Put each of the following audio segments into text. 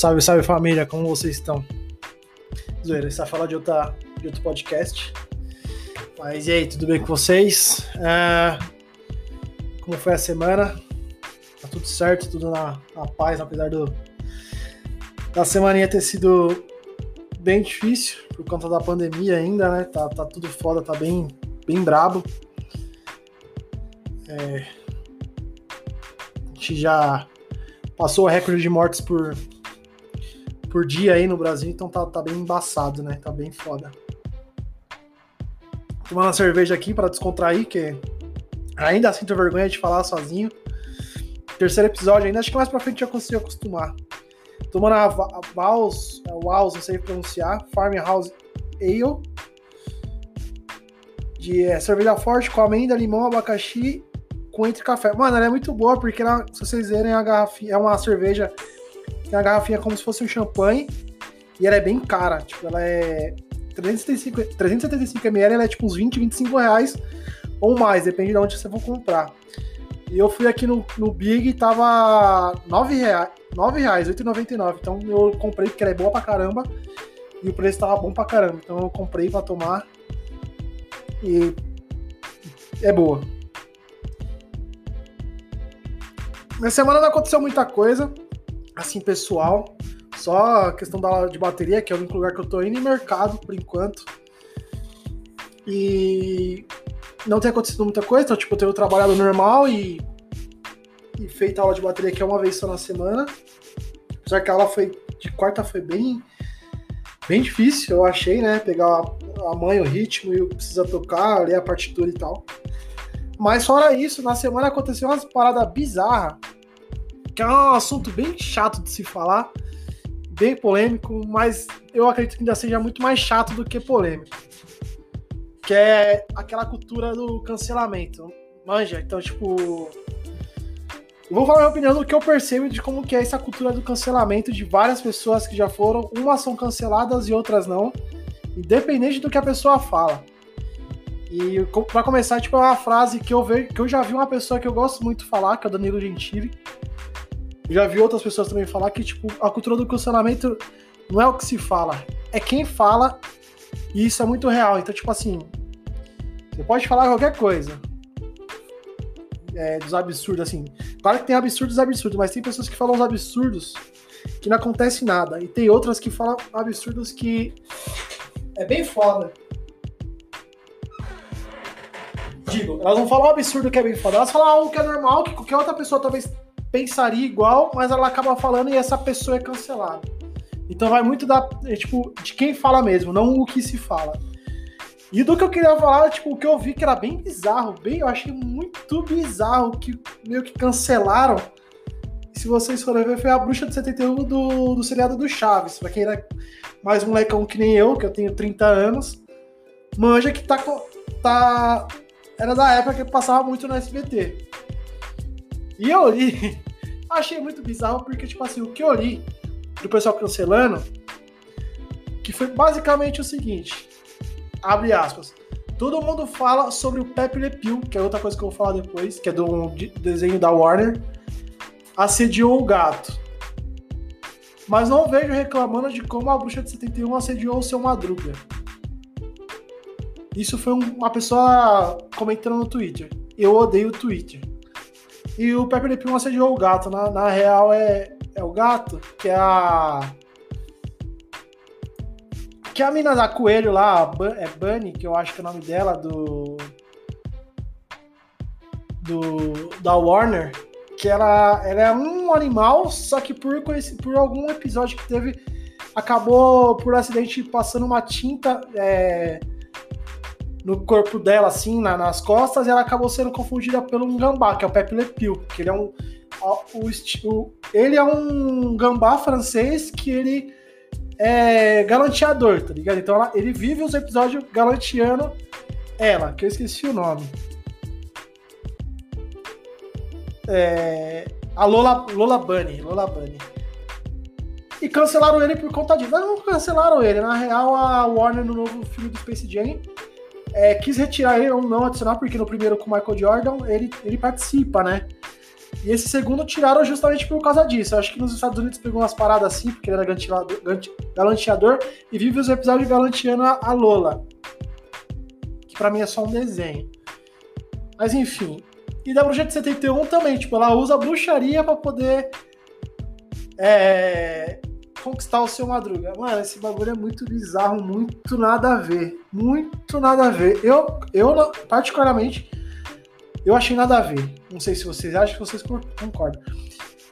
Salve, salve família, como vocês estão? Zoeira, está falando de, outra, de outro podcast. Mas e aí, tudo bem com vocês? É, como foi a semana? Tá tudo certo, tudo na, na paz, apesar do, da semaninha ter sido bem difícil por conta da pandemia ainda, né? Tá, tá tudo foda, tá bem, bem brabo. É, a gente já passou o recorde de mortes por, por dia aí no Brasil, então tá, tá bem embaçado, né? Tá bem foda. Tomando uma cerveja aqui para descontrair, que ainda sinto vergonha de falar sozinho. Terceiro episódio ainda, acho que mais pra frente eu consigo acostumar. Tomando a Vals, Vals, não sei pronunciar, Farmhouse Ale. De é, cerveja forte com amêndoa, limão, abacaxi com entre café. Mano, ela é muito boa porque ela, se vocês verem a garrafinha, é uma cerveja tem a garrafinha como se fosse um champanhe e ela é bem cara. Tipo, ela é 375, 375 ml, ela é tipo uns 20, 25 reais ou mais, depende de onde você for comprar. E eu fui aqui no, no Big e tava 9 reais, 9 reais, 8,99. Então eu comprei porque ela é boa pra caramba e o preço tava bom pra caramba. Então eu comprei pra tomar e é boa. Na semana não aconteceu muita coisa, assim, pessoal. Só a questão da de bateria, que é o único lugar que eu tô indo, e mercado, por enquanto. E não tem acontecido muita coisa, então, tipo, eu tenho trabalhado normal e, e feito aula de bateria que é uma vez só na semana. Apesar que a aula foi de quarta foi bem bem difícil, eu achei, né? Pegar a mãe, o ritmo e o que precisa tocar, ler a partitura e tal. Mas fora isso, na semana aconteceu umas paradas bizarras, que é um assunto bem chato de se falar, bem polêmico, mas eu acredito que ainda seja muito mais chato do que polêmico. Que é aquela cultura do cancelamento. Manja, então, tipo. Vou falar a minha opinião do que eu percebo de como que é essa cultura do cancelamento de várias pessoas que já foram, umas são canceladas e outras não, independente do que a pessoa fala. E para começar, tipo, é uma frase que eu vejo, que eu já vi uma pessoa que eu gosto muito falar, que é o Danilo Gentili. Já vi outras pessoas também falar que, tipo, a cultura do cancelamento não é o que se fala, é quem fala, e isso é muito real. Então, tipo assim, você pode falar qualquer coisa. É, dos absurdos, assim. Claro que tem absurdos e absurdos, mas tem pessoas que falam os absurdos que não acontece nada. E tem outras que falam absurdos que é bem foda. Digo, elas não falam um absurdo que é bem foda, elas falam algo que é normal, que qualquer outra pessoa talvez pensaria igual, mas ela acaba falando e essa pessoa é cancelada. Então vai muito da, é, tipo, de quem fala mesmo, não o que se fala. E do que eu queria falar, tipo, o que eu vi que era bem bizarro, bem, eu achei muito bizarro, que meio que cancelaram. Se vocês forem ver, foi a Bruxa de 71 do, do seriado do Chaves. Pra quem era mais molecão que nem eu, que eu tenho 30 anos, manja que tá, tá era da época que passava muito no SBT. E eu li, achei muito bizarro, porque, tipo assim, o que eu li do pessoal cancelando, que foi basicamente o seguinte, abre aspas, todo mundo fala sobre o Pepe Le Pew, que é outra coisa que eu vou falar depois, que é do desenho da Warner, assediou o gato. Mas não vejo reclamando de como a bruxa de 71 assediou o seu Madruga. Isso foi uma pessoa comentando no Twitter. Eu odeio o Twitter. E o Pepe Le Pew assediou o gato. Na, na real, é, é o gato, que é a. Que é a mina da coelho lá, é Bunny, que eu acho que é o nome dela, do. Do. Da Warner. Que ela, ela é um animal, só que por, por algum episódio que teve, acabou por acidente passando uma tinta. É, no corpo dela, assim, na, nas costas, e ela acabou sendo confundida pelo um gambá, que é o Pepe Le Pew, que ele é um. O, o, ele é um gambá francês que ele é galanteador, tá ligado? Então ela, ele vive os episódios galanteando ela, que eu esqueci o nome. É, a Lola, Lola Bunny, Lola Bunny. E cancelaram ele por conta disso. Não cancelaram ele, na real a Warner no novo filme do Space Jam é, quis retirar ele ou não adicionar, porque no primeiro com o Michael Jordan ele, ele participa, né? E esse segundo tiraram justamente por causa disso. Eu acho que nos Estados Unidos pegou umas paradas assim, porque ele era galanteador, e vive os episódios galanteando a Lola. Que pra mim é só um desenho. Mas enfim. E da Bruxa de 71 também, tipo, ela usa bruxaria para poder é, conquistar o seu Madruga. Mano, esse bagulho é muito bizarro, muito nada a ver. Muito nada a ver. Eu, eu particularmente, eu achei nada a ver. Não sei se vocês acham, que vocês concordam.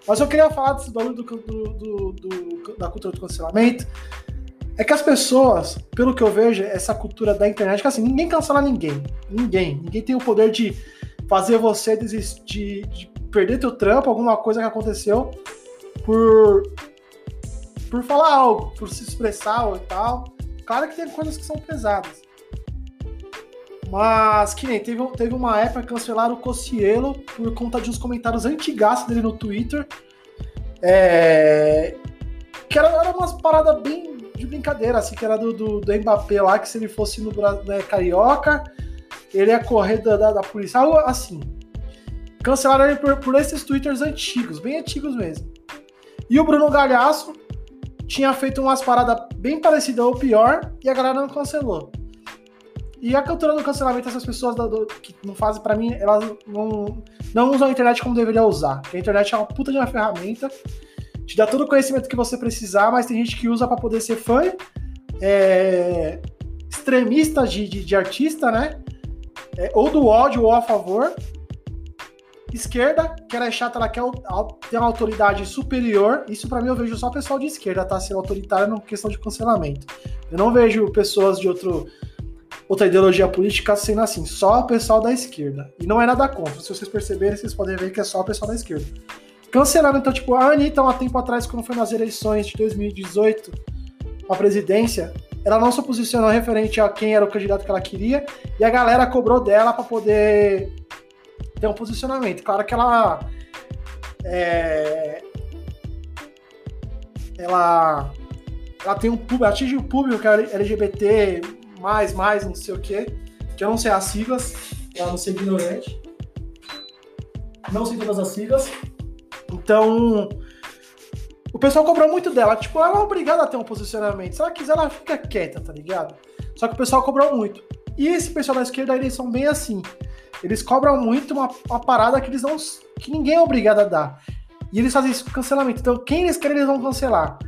Mas eu queria falar desse bagulho do, do, do, da cultura do cancelamento. É que as pessoas, pelo que eu vejo, essa cultura da internet, que assim, ninguém cancela ninguém. Ninguém. Ninguém tem o poder de fazer você desistir, de perder teu trampo, alguma coisa que aconteceu, por, por falar algo, por se expressar e tal. Claro que tem coisas que são pesadas. Mas que nem teve, teve uma época que cancelaram o Cocielo por conta de uns comentários antigaços dele no Twitter. É, que era, era umas paradas bem de brincadeira, assim, que era do, do, do Mbappé lá, que se ele fosse no né, Carioca, ele ia correr da, da, da polícia, algo assim. Cancelaram ele por, por esses twitters antigos, bem antigos mesmo. E o Bruno Galhaço tinha feito umas paradas bem parecidas ou pior, e a galera não cancelou. E a cultura do cancelamento, essas pessoas do, que não fazem, para mim, elas não, não usam a internet como deveria usar. a internet é uma puta de uma ferramenta, te dá todo o conhecimento que você precisar, mas tem gente que usa para poder ser fã, é, extremista de, de, de, artista, né? É, ou do ódio ou a favor. Esquerda, que ela é chata, ela quer ter uma autoridade superior. Isso para mim eu vejo só o pessoal de esquerda tá sendo autoritário na questão de cancelamento. Eu não vejo pessoas de outro outra ideologia política sendo assim, só o pessoal da esquerda. E não é nada contra. Se vocês perceberem, vocês podem ver que é só o pessoal da esquerda. Cancelaram, então, tipo, a Anitta, há tempo atrás, quando foi nas eleições de 2018, a presidência, ela não se posicionou referente a quem era o candidato que ela queria, e a galera cobrou dela para poder ter um posicionamento. Claro que ela. É, ela. Ela tem um público, atinge o público que é LGBT, mais, mais, não sei o quê, que eu não sei as siglas, eu não sei ignorante. Não sei todas as siglas. Então, o pessoal cobrou muito dela. Tipo, ela é obrigada a ter um posicionamento. Se ela quiser, ela fica quieta, tá ligado? Só que o pessoal cobrou muito. E esse pessoal da esquerda, eles são bem assim. Eles cobram muito uma, uma parada que eles não. que ninguém é obrigado a dar. E eles fazem isso com cancelamento. Então, quem eles querem, eles vão cancelar.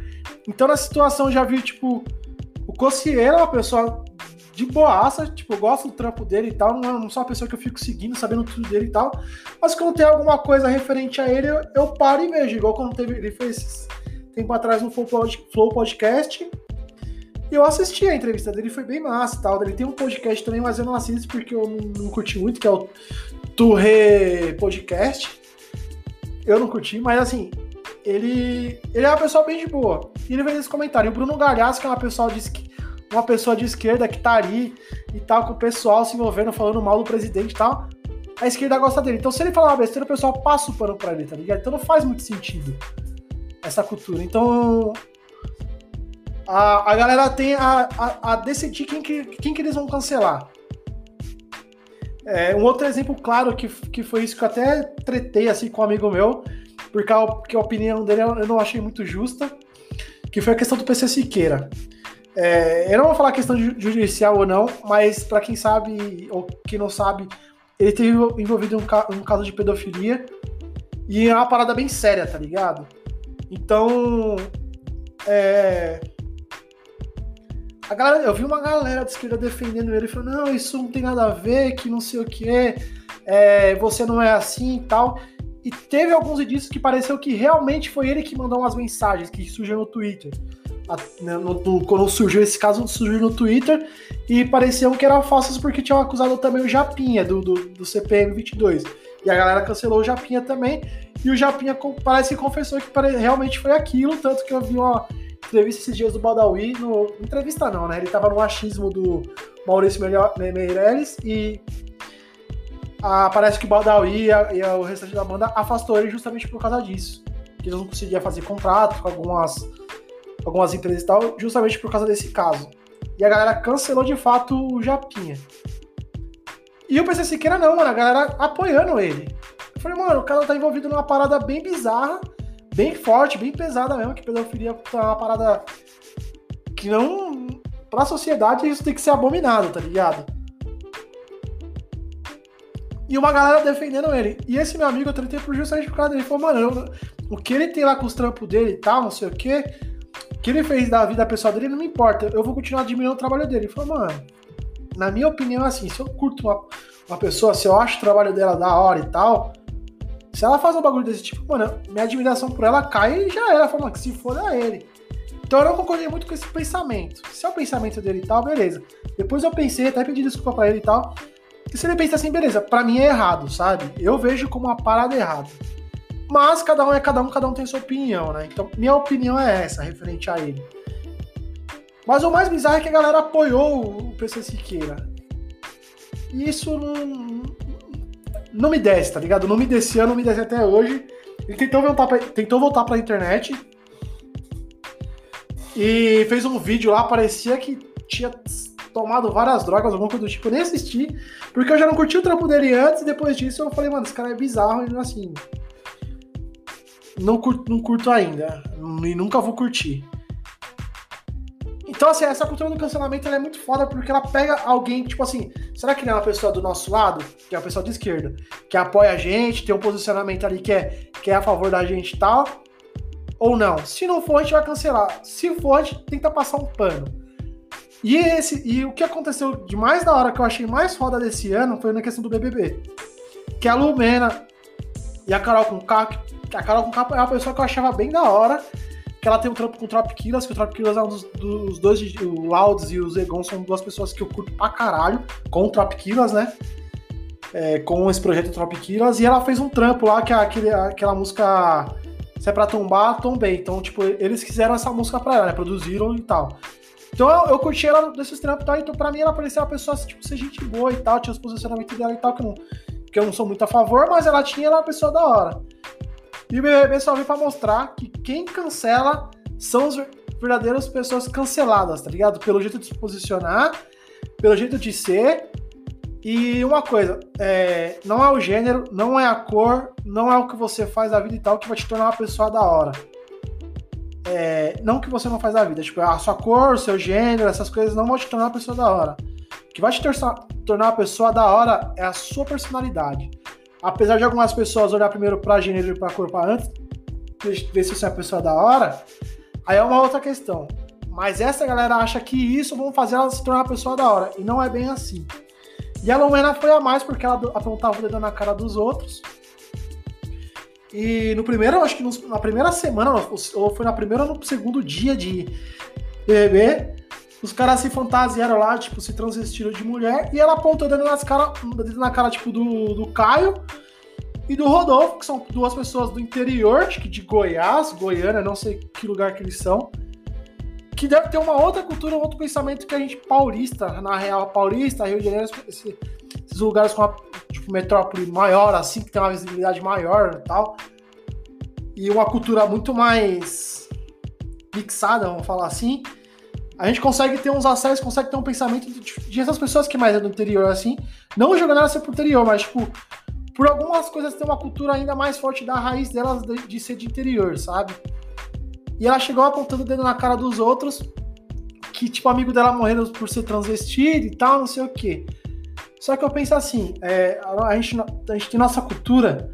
Então, na situação, já vi, tipo, o Cossier é uma pessoa de boaça, tipo, eu gosto do trampo dele e tal, não, não sou uma pessoa que eu fico seguindo, sabendo tudo dele e tal, mas quando tem alguma coisa referente a ele, eu, eu paro e vejo, igual quando teve, ele fez tempo atrás no Flow Podcast, eu assisti a entrevista dele, foi bem massa tal, ele tem um podcast também, mas eu não assisto porque eu não, curti muito, que é o Turre Podcast, eu não curti, mas assim, ele, ele é uma pessoa bem de boa. E ele fez esse comentário. O Bruno Galhaço, que é uma pessoa de, uma pessoa de esquerda que tá ali e tal, com o pessoal se envolvendo, falando mal do presidente e tal, a esquerda gosta dele. Então, se ele falar uma besteira, o pessoal passa o pano pra ele, tá ligado? Então não faz muito sentido essa cultura. Então. A, a galera tem a, a, a decidir quem que, quem que eles vão cancelar. É, um outro exemplo claro que, que foi isso que eu até tretei assim com um amigo meu, porque a, porque a opinião dele eu não achei muito justa, que foi a questão do PC Siqueira. É, eu não vou falar questão judicial ou não, mas para quem sabe ou quem não sabe, ele teve envolvido em um, um, caso de pedofilia e é uma parada bem séria, tá ligado? Então, é, a galera, eu vi uma galera de esquerda defendendo ele, falando, não, isso não tem nada a ver, que não sei o que, é, você não é assim e tal. E teve alguns indícios que pareceu que realmente foi ele que mandou umas mensagens que surgiram no Twitter. Né, no, no, quando surgiu esse caso, surgiu no Twitter e pareciam que eram falsas porque tinham acusado também o Japinha do, do, do, CPM 22. E a galera cancelou o Japinha também. E o Japinha parece que confessou que realmente foi aquilo, tanto que eu vi uma entrevista esses dias do Badawi, no, entrevista não, né? Ele tava no achismo do Maurício Meirelles e parece que o Badawi e, a, e a, o restante da banda afastou ele justamente por causa disso. Que ele não conseguia fazer contrato com algumas algumas empresas e tal, justamente por causa desse caso. E a galera cancelou de fato o Japinha. E o PC Siqueira não, mano, a galera apoiando ele. Eu falei, mano, o cara tá envolvido numa parada bem bizarra, bem forte, bem pesada mesmo, que pedofilia é uma parada que não. Pra sociedade isso tem que ser abominado, tá ligado? E uma galera defendendo ele. E esse meu amigo, eu tretei por justamente por causa dele. Ele falou, mano, eu, o que ele tem lá com os trampos dele e tal, não sei o quê, o que ele fez da vida pessoal dele não me importa. Eu vou continuar admirando o trabalho dele. Ele falou, mano, na minha opinião, assim, se eu curto uma, uma pessoa, se eu acho o trabalho dela da hora e tal, se ela faz um bagulho desse tipo, mano, minha admiração por ela cai e já era. Falando que se for é ele. Então eu não concordei muito com esse pensamento. Se é o pensamento dele e tal, beleza. Depois eu pensei, até pedi desculpa pra ele e tal. E se ele pensa assim, beleza, pra mim é errado, sabe? Eu vejo como uma parada errada. Mas cada um é cada um, cada um tem sua opinião, né? Então, minha opinião é essa, referente a ele. Mas o mais bizarro é que a galera apoiou o PC Siqueira. E isso não. Não me desce, tá ligado? Não me descia, não me desce até hoje. Ele tentou voltar pra, tentou voltar pra internet. E fez um vídeo lá, parecia que tinha tomado várias drogas, alguma coisa do tipo, eu nem assisti, porque eu já não curti o trampo dele antes, e depois disso eu falei, mano, esse cara é bizarro, e assim. Não curto, não curto ainda. E nunca vou curtir. Então, assim, essa cultura do cancelamento é muito foda porque ela pega alguém, tipo assim, será que não é uma pessoa do nosso lado, que é uma pessoa de esquerda, que apoia a gente, tem um posicionamento ali que é, que é a favor da gente e tal? Ou não? Se não for, a gente vai cancelar. Se for, a gente tenta passar um pano. E, esse, e o que aconteceu de mais da hora que eu achei mais foda desse ano foi na questão do BBB. Que a Lumena e a Carol com K, a Carol com K é uma pessoa que eu achava bem da hora, que ela tem um trampo com o Tropiquilas, que o Tropiquilas é um dos, dos dois, o Laudes e o Zegon são duas pessoas que eu curto pra caralho, com o Tropiquilas, né? É, com esse projeto Tropiquilas, e ela fez um trampo lá, que é aquele, aquela música Se é pra tombar, tombei. Então, tipo, eles fizeram essa música pra ela, né? Produziram e tal. Então eu, eu curti ela desses trampos e tal, então pra mim ela parecia uma pessoa, tipo, ser gente boa e tal, tinha os posicionamentos dela e tal, que eu não, que eu não sou muito a favor, mas ela tinha, ela é uma pessoa da hora. E o BBB só veio pra mostrar que quem cancela são as verdadeiras pessoas canceladas, tá ligado? Pelo jeito de se posicionar, pelo jeito de ser. E uma coisa, é, não é o gênero, não é a cor, não é o que você faz da vida e tal que vai te tornar uma pessoa da hora. É, não que você não faz da vida, tipo, a sua cor, o seu gênero, essas coisas não vão te tornar uma pessoa da hora. O que vai te tornar uma pessoa da hora é a sua personalidade apesar de algumas pessoas olhar primeiro para gênero e para cor para antes, ver se você é uma pessoa da hora, aí é uma outra questão. Mas essa galera acha que isso vão fazer ela se tornar uma pessoa da hora, e não é bem assim. E a Lumena foi a mais porque ela apontava o dedo na cara dos outros. E no primeiro, acho que na primeira semana, ou foi na primeira ou no segundo dia de BBB, os caras se fantasiaram lá, tipo, se transvestiram de mulher, e ela apontou dentro nas cara, na cara, tipo, do, do Caio e do Rodolfo, que são duas pessoas do interior, acho que de Goiás, Goiânia, não sei que lugar que eles são, que deve ter uma outra cultura, um outro pensamento que a gente paulista, na real, paulista, Rio de Janeiro, esse, esses lugares com uma tipo, metrópole maior, assim, que tem uma visibilidade maior e tal, e uma cultura muito mais mixada, vamos falar assim, a gente consegue ter uns acessos, consegue ter um pensamento de, de essas pessoas que mais é do interior, assim, não jogando ela ser pro interior, mas, tipo, por algumas coisas tem uma cultura ainda mais forte da raiz delas de, de ser de interior, sabe? E ela chegou apontando o dedo na cara dos outros, que, tipo, amigo dela morrendo por ser transvestido e tal, não sei o quê. Só que eu penso assim, é, a, gente, a gente tem nossa cultura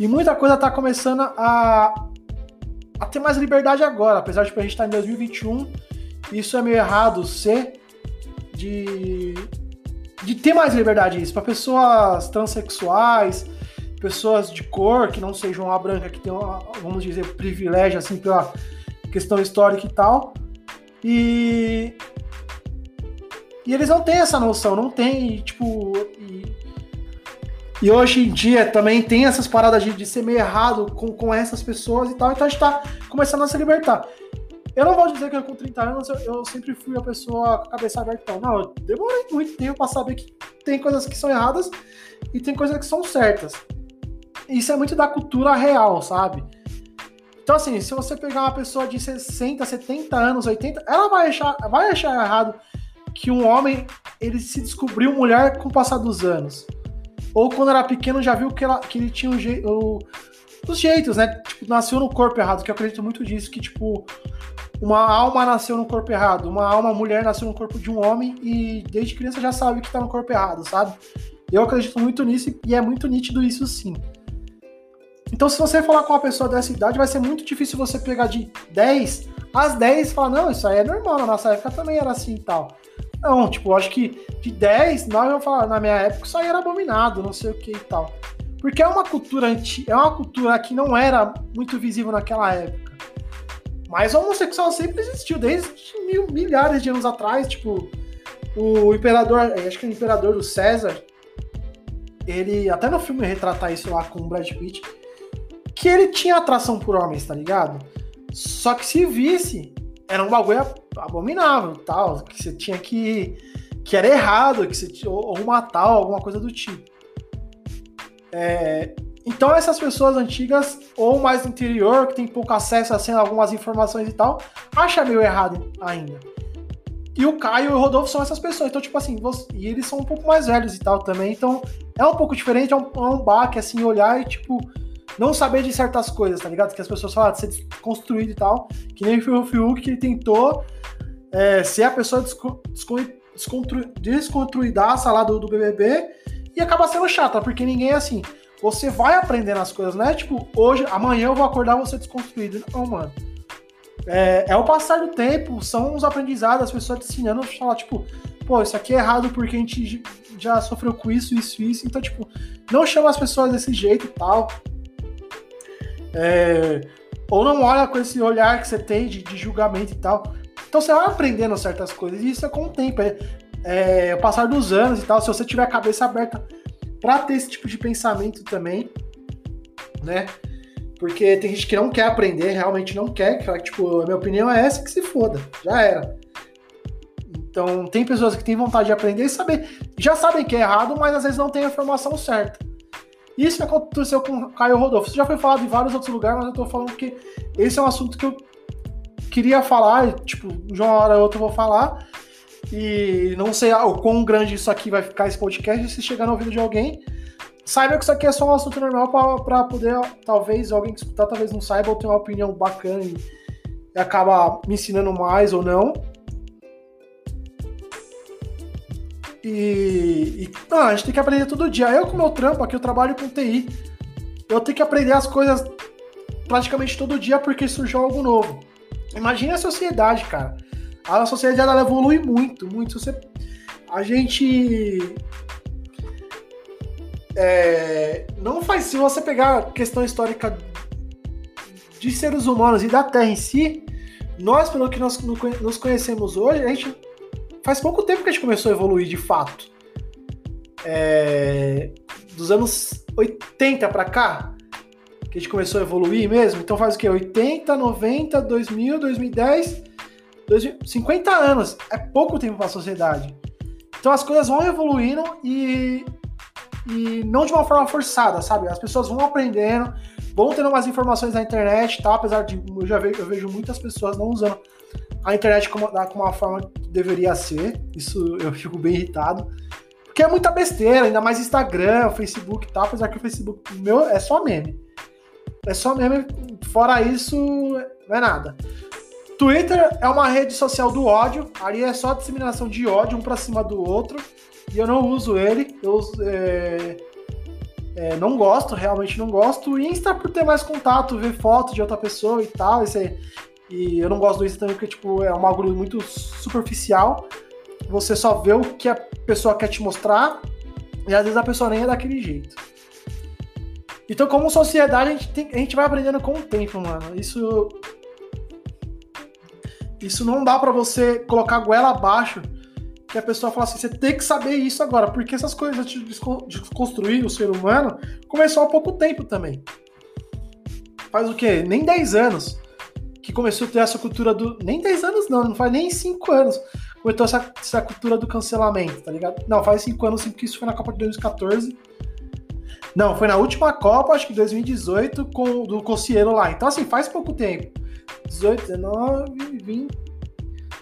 e muita coisa tá começando a, a ter mais liberdade agora, apesar de tipo, a gente estar tá em 2021 isso é meio errado ser de, de ter mais liberdade isso para pessoas transexuais, pessoas de cor que não sejam a branca, que tem, vamos dizer, privilégio assim pela questão histórica e tal. E e eles não têm essa noção, não tem, tipo, e, e hoje em dia também tem essas paradas de, de ser meio errado com, com essas pessoas e tal, então a gente tá começando a se libertar. Eu não vou dizer que eu, com 30 anos eu, sempre fui a pessoa com a cabeça aberta. Não, eu demorei muito tempo para saber que tem coisas que são erradas e tem coisas que são certas. Isso é muito da cultura real, sabe? Então, assim, se você pegar uma pessoa de 60, 70 anos, 80, ela vai achar, vai achar errado que um homem ele se descobriu mulher com o passar dos anos. ou quando era pequeno já viu que, ela, que ele tinha um jeito. Os jeitos, né? Tipo, nasceu no corpo errado, que eu acredito muito disso, que, tipo, uma alma nasceu no corpo errado, uma alma mulher nasceu no corpo de um homem e desde criança já sabe que tá no corpo errado, sabe? Eu acredito muito nisso e é muito nítido isso sim. Então, se você falar com uma pessoa dessa idade, vai ser muito difícil você pegar de 10 às 10 e falar, não, isso aí é normal, na nossa época também era assim e tal. Não, tipo, eu acho que de 10, nós vamos falar, na minha época isso aí era abominado, não sei o que e tal. Porque é uma cultura antiga, é uma cultura que não era muito visível naquela época. Mas o homossexual sempre existiu, desde mil, milhares de anos atrás, tipo, o imperador, acho que o imperador do César, ele, até no filme retratar isso lá com o Brad Pitt, que ele tinha atração por homens, tá ligado? Só que se visse, era um bagulho abominável, tal, que você tinha que que era errado, que você ou, ou matar alguma coisa do tipo. É, então essas pessoas antigas ou mais do interior que tem pouco acesso a algumas informações e tal, acha meio errado ainda. E o Caio e o Rodolfo são essas pessoas. Então, tipo assim, você, e eles são um pouco mais velhos e tal também. Então, é um pouco diferente, é um, é um baque, assim, olhar e, tipo, não saber de certas coisas, tá ligado? Que as pessoas falam de ser desconstruído e tal. Que nem o Fiuk, que ele tentou é, ser a pessoa desco, desconstruidaça lá do, do BBB e acaba sendo chata, porque ninguém é assim. Você vai aprendendo as coisas, não é tipo, hoje, amanhã eu vou acordar você desconstruído. Não, mano. É, é o passar do tempo, são os aprendizados, as pessoas te ensinando a falar, tipo, pô, isso aqui é errado porque a gente já sofreu com isso, isso, isso. Então, tipo, não chama as pessoas desse jeito e tal. É, ou não olha com esse olhar que você tem de, de, julgamento e tal. Então você vai aprendendo certas coisas, e isso é com o tempo. É, é o passar dos anos e tal. Se você tiver a cabeça aberta para ter esse tipo de pensamento também, né? Porque tem gente que não quer aprender, realmente não quer, que tipo, a minha opinião é essa que se foda, já era. Então, tem pessoas que têm vontade de aprender e saber, já sabem que é errado, mas às vezes não tem a informação certa. Isso aconteceu com o Caio Rodolfo. Isso já foi falado em vários outros lugares, mas eu tô falando que esse é um assunto que eu queria falar, tipo, de uma hora ou outra eu vou falar. E não sei o quão grande isso aqui vai ficar esse podcast, se chegar no ouvido de alguém. Saiba que isso aqui é só um assunto normal para poder, talvez, alguém que escutar, talvez não saiba, ou tenha uma opinião bacana e, acaba me ensinando mais ou não. E, e não, a gente tem que aprender todo dia. Eu, com meu trampo aqui, eu trabalho com TI. Eu tenho que aprender as coisas praticamente todo dia porque surgiu algo novo. Imagina a sociedade, cara. A sociedade ela evolui muito, muito. Você, a gente é, não faz. Se você pegar a questão histórica de seres humanos e da Terra em si, nós, pelo que nós nos conhecemos hoje, a gente faz pouco tempo que a gente começou a evoluir de fato. É, dos anos 80 para cá, que a gente começou a evoluir mesmo. Então faz o quê? 80, 90, 2000, 2010, 2000, 50 anos. É pouco tempo para a sociedade. Então as coisas vão evoluindo e, e não de uma forma forçada, sabe? As pessoas vão aprendendo, vão tendo umas informações na internet, tá? Apesar de eu já vejo, eu vejo muitas pessoas não usando a internet como, como uma forma que deveria ser. Isso eu fico bem irritado. Porque é muita besteira, ainda mais Instagram, Facebook tal, apesar que o Facebook meu é só meme. É só meme, fora isso, não é nada. Twitter é uma rede social do ódio, ali é só disseminação de ódio, um pra cima do outro, e eu não uso ele, eu é, é, não gosto, realmente não gosto. Insta por ter mais contato, ver foto de outra pessoa e tal, esse, e eu não gosto do Insta também porque, tipo, é um bagulho muito superficial. Você só vê o que a pessoa quer te mostrar e às vezes a pessoa nem é daquele jeito. Então, como sociedade, a gente, tem, a gente vai aprendendo com o tempo, mano. Isso. Isso não dá para você colocar a goela abaixo que a pessoa fala assim: você tem que saber isso agora, porque essas coisas de desconstruir o ser humano começou há pouco tempo também. Faz o quê? Nem 10 anos que começou a ter essa cultura do. Nem 10 anos, não, não faz nem 5 anos. Começou essa, essa cultura do cancelamento, tá ligado? Não, faz 5 anos sim, porque isso foi na Copa de 2014. Não, foi na última Copa, acho que 2018, com do Cossiero lá. Então, assim, faz pouco tempo. 18, 19, 20.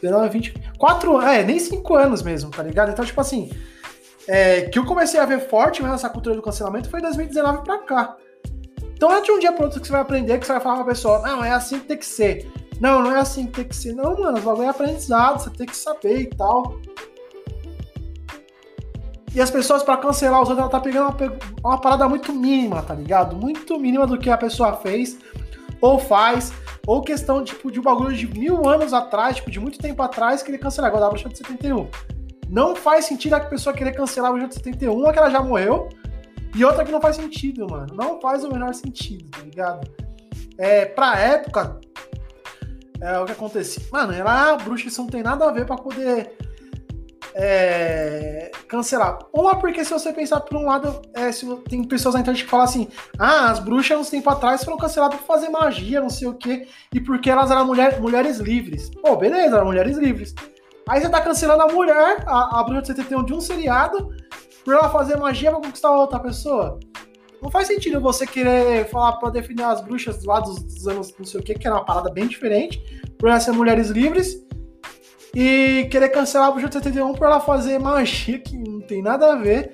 19, 20. 4 é, nem 5 anos mesmo, tá ligado? Então, tipo assim. é, que eu comecei a ver forte mesmo essa cultura do cancelamento foi em 2019 pra cá. Então não é de um dia pro outro que você vai aprender, que você vai falar pra pessoa, não, é assim que tem que ser. Não, não é assim que tem que ser. Não, mano, o bagulho é aprendizado, você tem que saber e tal. E as pessoas, para cancelar os outros, ela tá pegando uma, uma, parada muito mínima, tá ligado? Muito mínima do que a pessoa fez ou faz. Ou questão, tipo, de um bagulho de mil anos atrás, tipo, de muito tempo atrás, querer cancelar. Agora, a bruxa de 71. Não faz sentido a pessoa querer cancelar a bruxa de 71, uma que ela já morreu, e outra que não faz sentido, mano. Não faz o menor sentido, tá ligado? É, pra época, é o que acontecia. Mano, ela, a bruxa, isso não tem nada a ver pra poder é, cancelar. Uma, porque se você pensar por um lado, é, se, tem pessoas na internet que falam assim: ah, as bruxas uns tempo atrás foram canceladas por fazer magia, não sei o quê, e porque elas eram mulher, mulheres livres. Pô, beleza, eram mulheres livres. Aí você tá cancelando a mulher, a, a bruxa de 71 de um seriado, por ela fazer magia pra conquistar outra pessoa. Não faz sentido você querer falar pra definir as bruxas lá dos, dos anos não sei o que, que era uma parada bem diferente, por elas ser mulheres livres, e querer cancelar a Bruxa de 71 por ela fazer magia que não tem nada a ver.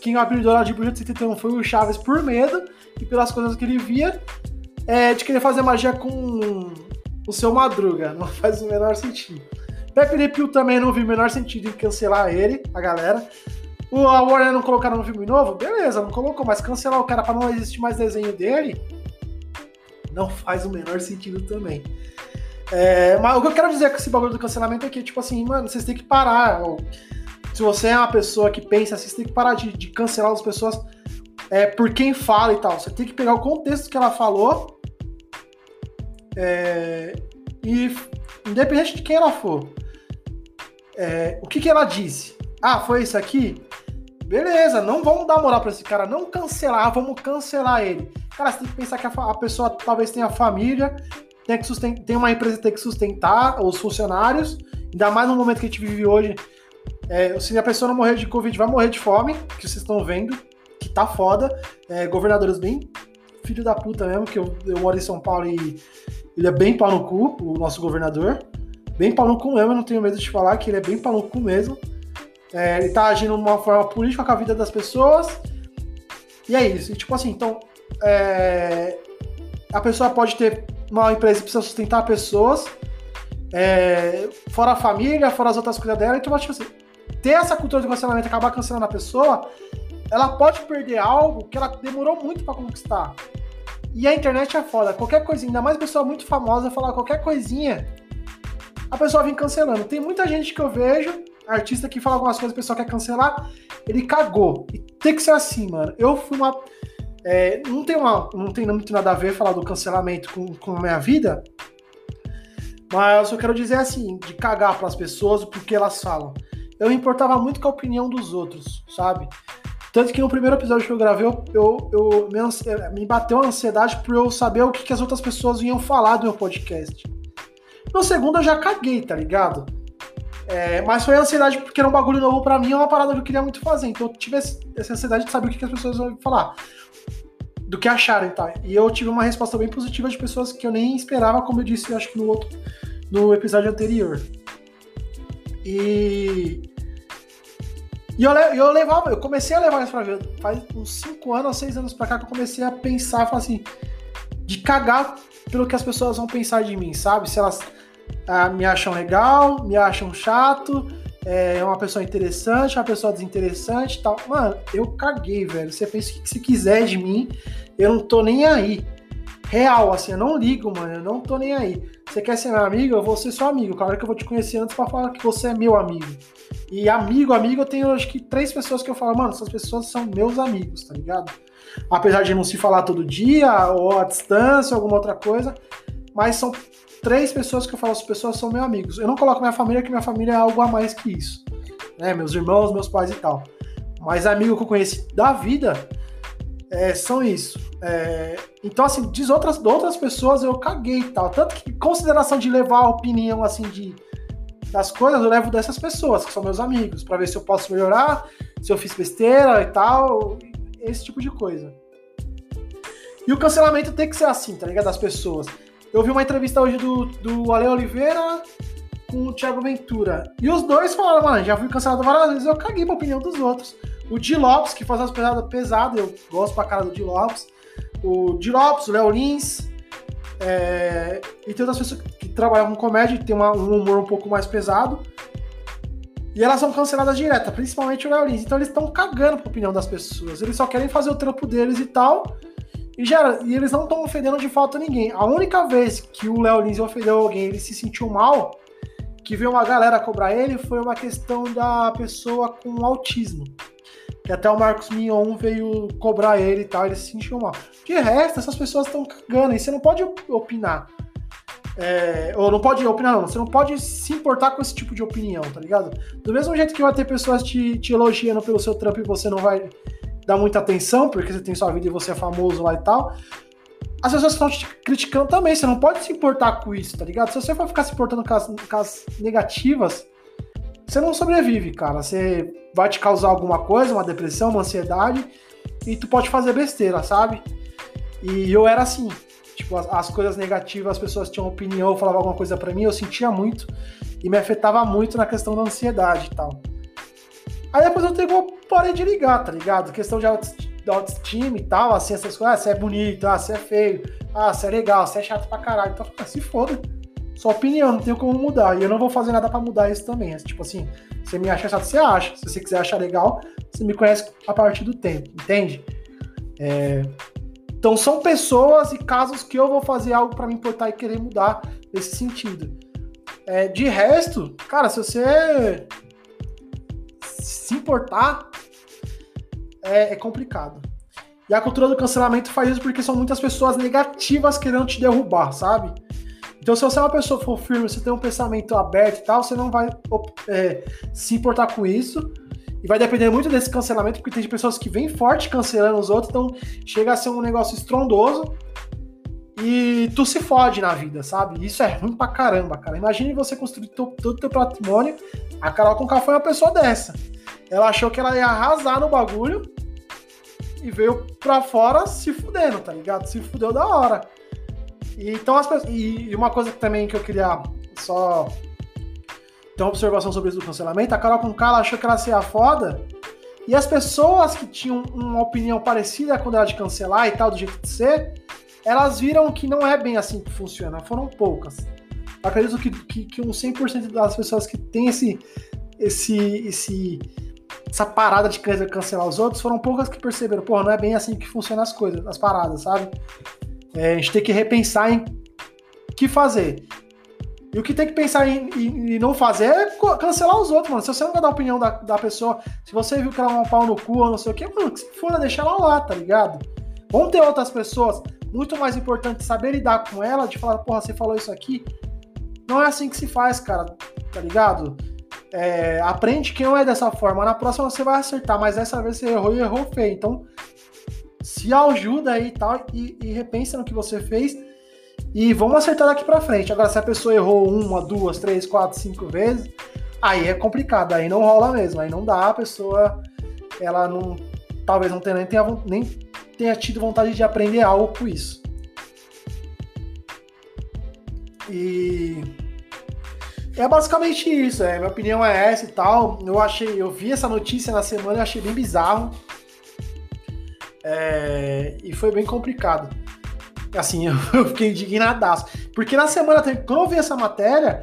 Quem apelidou ela de Bruxa de 71 foi o Chaves por medo e pelas coisas que ele via é, de querer fazer magia com o seu Madruga. Não faz o menor sentido. Pepe Le Pew também não viu o menor sentido em cancelar ele, a galera. O, a Warner não colocaram no filme novo? Beleza, não colocou, mas cancelar o cara para não existir mais desenho dele não faz o menor sentido também. É, mas o que eu quero dizer com esse bagulho do cancelamento é que, tipo assim, mano, vocês têm que parar. Ou, se você é uma pessoa que pensa assim, você tem que parar de, de cancelar as pessoas é, por quem fala e tal. Você tem que pegar o contexto que ela falou é, e, independente de quem ela for, é, o que, que ela disse? Ah, foi isso aqui? Beleza, não vamos dar moral pra esse cara, não cancelar, vamos cancelar ele. Cara, você tem que pensar que a, a pessoa talvez tenha família, tem, que sustentar, tem uma empresa que tem que sustentar os funcionários, ainda mais no momento que a gente vive hoje. É, se a pessoa não morrer de Covid, vai morrer de fome, que vocês estão vendo, que tá foda. É, governadores bem filho da puta mesmo, que eu, eu moro em São Paulo e ele é bem pau no cu, o nosso governador. Bem pau no cu mesmo, eu não tenho medo de falar que ele é bem pau no cu mesmo. É, ele tá agindo de uma forma política com a vida das pessoas. E é isso. E, tipo assim, então. É, a pessoa pode ter uma empresa precisa sustentar pessoas, é, fora a família, fora as outras coisas dela, então, tipo assim, ter essa cultura de cancelamento acabar cancelando a pessoa, ela pode perder algo que ela demorou muito para conquistar. E a internet é foda. Qualquer coisinha, ainda mais pessoa muito famosa falar qualquer coisinha, a pessoa vem cancelando. Tem muita gente que eu vejo, artista que fala algumas coisas, a pessoa quer cancelar, ele cagou. E tem que ser assim, mano. Eu fui uma é, não, tem uma, não tem muito nada a ver falar do cancelamento com, com a minha vida, mas eu quero dizer assim, de cagar para as pessoas porque elas falam. Eu importava muito com a opinião dos outros, sabe? Tanto que no primeiro episódio que eu gravei, eu, eu, me, me, bateu a ansiedade por eu saber o que, que as outras pessoas iam falar do meu podcast. No segundo eu já caguei, tá ligado? É, mas foi a ansiedade porque era um bagulho novo para mim, é uma parada que eu queria muito fazer. Então eu tive essa ansiedade de saber o que, as pessoas iam falar do que acharam e tal. E eu tive uma resposta bem positiva de pessoas que eu nem esperava, como eu disse, acho que no outro, no episódio anterior. E e eu, eu levava, eu comecei a levar isso pra vida. Faz uns 5 anos ou 6 anos pra cá que eu comecei a pensar, falar assim, de cagar pelo que as pessoas vão pensar de mim, sabe? Se elas ah, me acham legal, me acham chato, é uma pessoa interessante, uma pessoa desinteressante tal. Mano, eu caguei, velho. Você pensa o que você quiser de mim, eu não tô nem aí. Real, assim, eu não ligo, mano. Eu não tô nem aí. Você quer ser meu amigo? Eu vou ser seu amigo. Claro que eu vou te conhecer antes pra falar que você é meu amigo. E amigo, amigo, eu tenho acho que três pessoas que eu falo, mano, essas pessoas são meus amigos, tá ligado? Apesar de não se falar todo dia, ou à distância, alguma outra coisa, mas são três pessoas que eu falo, as pessoas são meus amigos. Eu não coloco minha família, que minha família é algo a mais que isso. Né? Meus irmãos, meus pais e tal. Mas amigo que eu conheci da vida é, são isso. É, então, assim, diz outras, de outras pessoas eu caguei e tal. Tanto que, consideração de levar a opinião, assim, de, das coisas, eu levo dessas pessoas, que são meus amigos, para ver se eu posso melhorar, se eu fiz besteira e tal, esse tipo de coisa. E o cancelamento tem que ser assim, tá ligado? Das pessoas. Eu vi uma entrevista hoje do, do Ale Oliveira com o Thiago Ventura. E os dois falaram, mano, já fui cancelado várias vezes, eu caguei pra opinião dos outros. O Di Lopes, que faz umas pesadas pesadas, eu gosto pra cara do Di Lopes. O Di Lopes, o Léo Lins. É... E tem outras pessoas que trabalham com comédia e tem uma, um humor um pouco mais pesado. E elas são canceladas direta, principalmente o Léo Lins. Então eles estão cagando pra opinião das pessoas. Eles só querem fazer o trampo deles e tal. E, já, e eles não estão ofendendo de falta ninguém. A única vez que o Léo Lins ofendeu alguém ele se sentiu mal, que veio uma galera cobrar ele, foi uma questão da pessoa com autismo. Que até o Marcos Mion veio cobrar ele e tal, ele se sentiu mal. De resto, essas pessoas estão cagando e você não pode opinar. É, ou não pode opinar, não. Você não pode se importar com esse tipo de opinião, tá ligado? Do mesmo jeito que vai ter pessoas te, te elogiando pelo seu trampo e você não vai dá muita atenção, porque você tem sua vida e você é famoso lá e tal. As pessoas estão te criticando também, você não pode se importar com isso, tá ligado? Se você for ficar se importando com as, com as negativas, você não sobrevive, cara. Você vai te causar alguma coisa, uma depressão, uma ansiedade, e tu pode fazer besteira, sabe? E eu era assim, tipo, as, as coisas negativas, as pessoas tinham opinião, falavam alguma coisa para mim, eu sentia muito e me afetava muito na questão da ansiedade e tal. Aí depois eu tenho, parei de ligar, tá ligado? Questão de autoestima e tal, assim, essas coisas. Ah, você é bonito, ah, você é feio, ah, você é legal, você é chato pra caralho. Então, ah, se foda. Sua opinião, não tenho como mudar. E eu não vou fazer nada para mudar isso também. É, tipo assim, você me acha chato, você acha. Se você quiser achar legal, você me conhece a partir do tempo, entende? É... Então são pessoas e casos que eu vou fazer algo para me importar e querer mudar nesse sentido. É, de resto, cara, se você se importar, é, é complicado. E a cultura do cancelamento faz isso porque são muitas pessoas negativas querendo te derrubar, sabe? Então, se você é uma pessoa for firme, você tem um pensamento aberto e tal, você não vai é, se importar com isso. E vai depender muito desse cancelamento, porque tem pessoas que vêm forte cancelando os outros, então chega a ser um negócio estrondoso e tu se fode na vida, sabe? Isso é ruim pra caramba, cara. Imagine você construir todo o teu patrimônio. A Carol Conká foi uma pessoa dessa. Ela achou que ela ia arrasar no bagulho e veio pra fora se fudendo, tá ligado? Se fudeu da hora. E, então as pessoas. E uma coisa também que eu queria só ter uma observação sobre isso do cancelamento, a Carol Conká ela achou que ela seria foda. E as pessoas que tinham uma opinião parecida com ela de cancelar e tal, do jeito de ser, elas viram que não é bem assim que funciona, foram poucas. Acredito que, que, que uns 100% das pessoas que têm esse, esse, esse, essa parada de querer cancelar os outros, foram poucas que perceberam, porra, não é bem assim que funcionam as coisas, as paradas, sabe? É, a gente tem que repensar em que fazer. E o que tem que pensar em, em, em, não fazer é cancelar os outros, mano. Se você não quer dar a opinião da, da pessoa, se você viu que ela é um pau no cu ou não sei o que, mano, que se for, deixa ela lá, tá ligado? Vão ter outras pessoas muito mais importante saber lidar com ela, de falar, porra, você falou isso aqui. Não é assim que se faz, cara, tá ligado? É, aprende que não é dessa forma. Na próxima você vai acertar, mas dessa vez você errou e errou feio. Então, se ajuda aí tal, e, e repensa no que você fez e vamos acertar daqui pra frente. Agora, se a pessoa errou uma, duas, três, quatro, cinco vezes, aí é complicado, aí não rola mesmo, aí não dá, a pessoa, ela não, talvez não tenha nem, tenha, nem tenha tido vontade de aprender algo com isso. E é basicamente isso, é, minha opinião é essa e tal. Eu achei, eu vi essa notícia na semana e achei bem bizarro. É, e foi bem complicado. Assim, eu, fiquei indignadaço. Porque na semana, quando eu vi essa matéria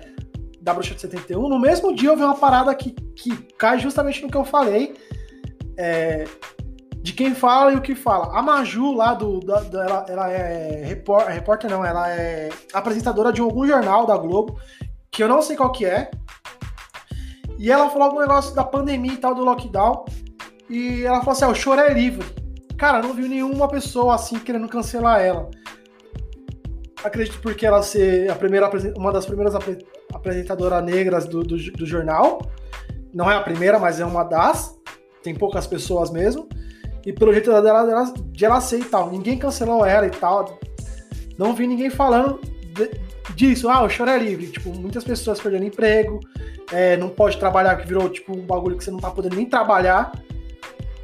da Bruxa de 71, no mesmo dia eu vi uma parada que, que cai justamente no que eu falei. É, de quem fala e o que fala. A Maju lá do. Da, da, ela, ela é repórter, repórter, não, ela é apresentadora de algum jornal da Globo, que eu não sei qual que é. E ela falou algum negócio da pandemia e tal, do lockdown. E ela falou assim: ah, o choro é livre. Cara, não viu nenhuma pessoa assim querendo cancelar ela. Acredito porque ela ser a primeira, uma das primeiras apresentadoras negras do, do, do jornal. Não é a primeira, mas é uma das. Tem poucas pessoas mesmo. E pelo jeito dela, dela, de ela ser e tal. Ninguém cancelou ela e tal. Não vi ninguém falando de, disso. Ah, o choro é livre. Tipo, muitas pessoas perdendo emprego. É, não pode trabalhar, que virou tipo um bagulho que você não tá podendo nem trabalhar.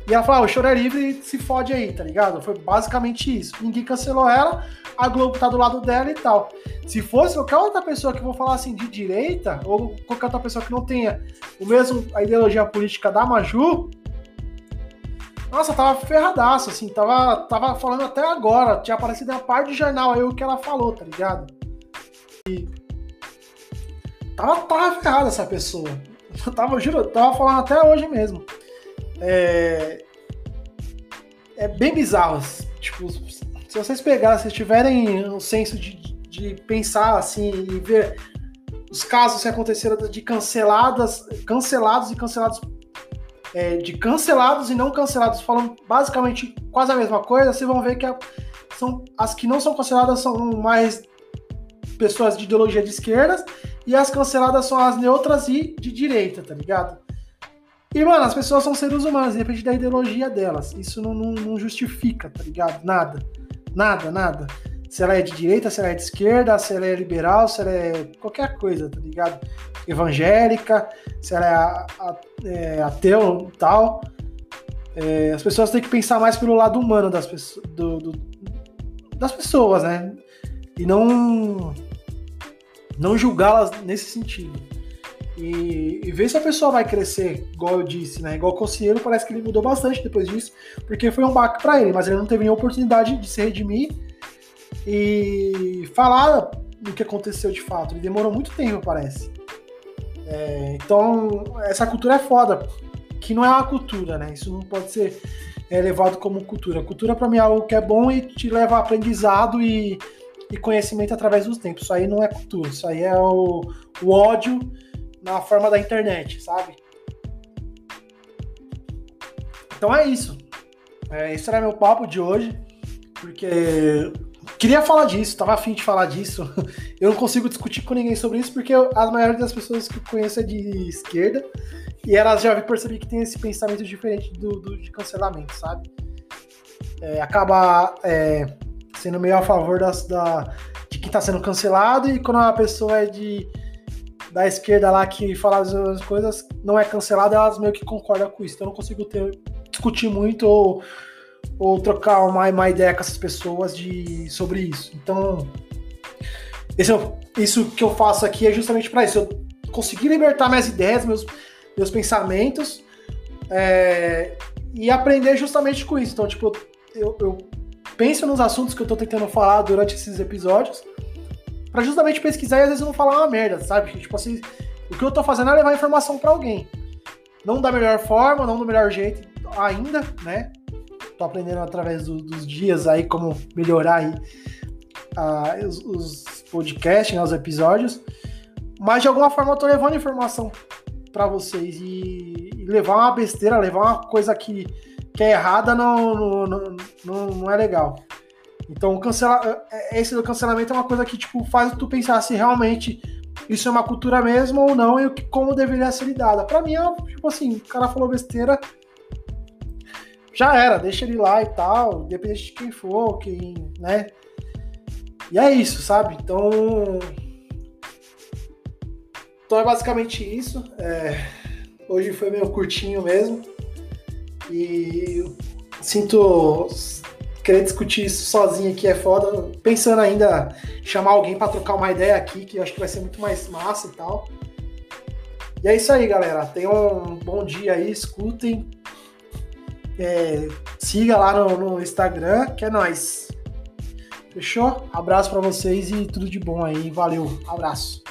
E ela falou: ah, o choro é livre se fode aí, tá ligado? Foi basicamente isso. Ninguém cancelou ela, a Globo tá do lado dela e tal. Se fosse qualquer outra pessoa que eu vou falar assim de direita, ou qualquer outra pessoa que não tenha o mesmo a ideologia política da Maju, nossa, tava ferradaço, assim, tava, tava falando até agora, tinha aparecido na parte de jornal aí o que ela falou, tá ligado? Tava, tava ferrada essa pessoa. Eu tava, juro, tava falando até hoje mesmo. É, é bem bizarro. Tipo, se vocês pegarem, se tiverem um senso de, de pensar assim e ver os casos que aconteceram de canceladas, cancelados e cancelados é, de cancelados e não cancelados, falando basicamente quase a mesma coisa, vocês vão ver que a, são, as que não são canceladas são mais pessoas de ideologia de esquerda e as canceladas são as neutras e de direita, tá ligado? E, mano, as pessoas são seres humanos, independente da ideologia delas. Isso não, não, não, justifica, tá ligado? Nada. Nada, nada. Se ela é de direita, se ela é de esquerda, se ela é liberal, se ela é qualquer coisa, tá ligado? Evangélica, se ela é, a, a, é ateu tal. É, as pessoas têm que pensar mais pelo lado humano das, do, do, das pessoas, né? E não, não julgá-las nesse sentido. E, e, ver se a pessoa vai crescer, igual eu disse, né? Igual o Conselheiro, parece que ele mudou bastante depois disso, porque foi um baque para ele, mas ele não teve nenhuma oportunidade de se redimir e falar do que aconteceu de fato. Ele demorou muito tempo, parece. É, então, essa cultura é foda, que não é uma cultura, né? Isso não pode ser é, levado como cultura. Cultura, para mim, é algo que é bom e te leva a aprendizado e, e conhecimento através dos tempos. Isso aí não é cultura, isso aí é o, o ódio na forma da internet, sabe? Então é isso. É, esse era meu papo de hoje, porque queria falar disso, tava afim de falar disso. Eu não consigo discutir com ninguém sobre isso, porque a maioria das pessoas que eu conheço é de esquerda, e elas já percebi que tem esse pensamento diferente do, do de cancelamento, sabe? É, acaba é, sendo meio a favor das, da, de quem tá sendo cancelado, e quando a pessoa é de da esquerda lá que fala as coisas não é cancelada, elas meio que concordam com isso. Então eu não consigo ter, discutir muito ou, ou trocar uma, uma ideia com essas pessoas de, sobre isso. Então, esse, é isso que eu faço aqui é justamente para isso. Eu conseguir libertar minhas ideias, meus, meus pensamentos é, e aprender justamente com isso. Então, tipo, eu, eu penso nos assuntos que eu tô tentando falar durante esses episódios para justamente pesquisar e às vezes não falar uma merda, sabe? Tipo assim, o que eu tô fazendo é levar informação para alguém. Não da melhor forma, não do melhor jeito ainda, né? Tô aprendendo através do, dos dias aí como melhorar aí uh, os, os, podcasts, né, os episódios. Mas de alguma forma eu tô levando informação para vocês e, e, levar uma besteira, levar uma coisa que, que é errada não, não, não, não, é legal. Então, o cancela... Esse do cancelamento é uma coisa que tipo, faz tu pensar se realmente isso é uma cultura mesmo ou não e como deveria ser lidada. Para mim, é tipo assim, o cara falou besteira, já era, deixa ele lá e tal, independente de quem for, quem, né? E é isso, sabe? Então. Então é basicamente isso. É... Hoje foi meio curtinho mesmo. E sinto querer discutir isso sozinho aqui é foda. Pensando ainda chamar alguém para trocar uma ideia aqui, que eu acho que vai ser muito mais massa e tal. E é isso aí, galera. Tenham um bom dia aí, escutem. É, siga lá no, no, Instagram, que é nós. Fechou? Abraço para vocês e tudo de bom aí. Valeu. Abraço.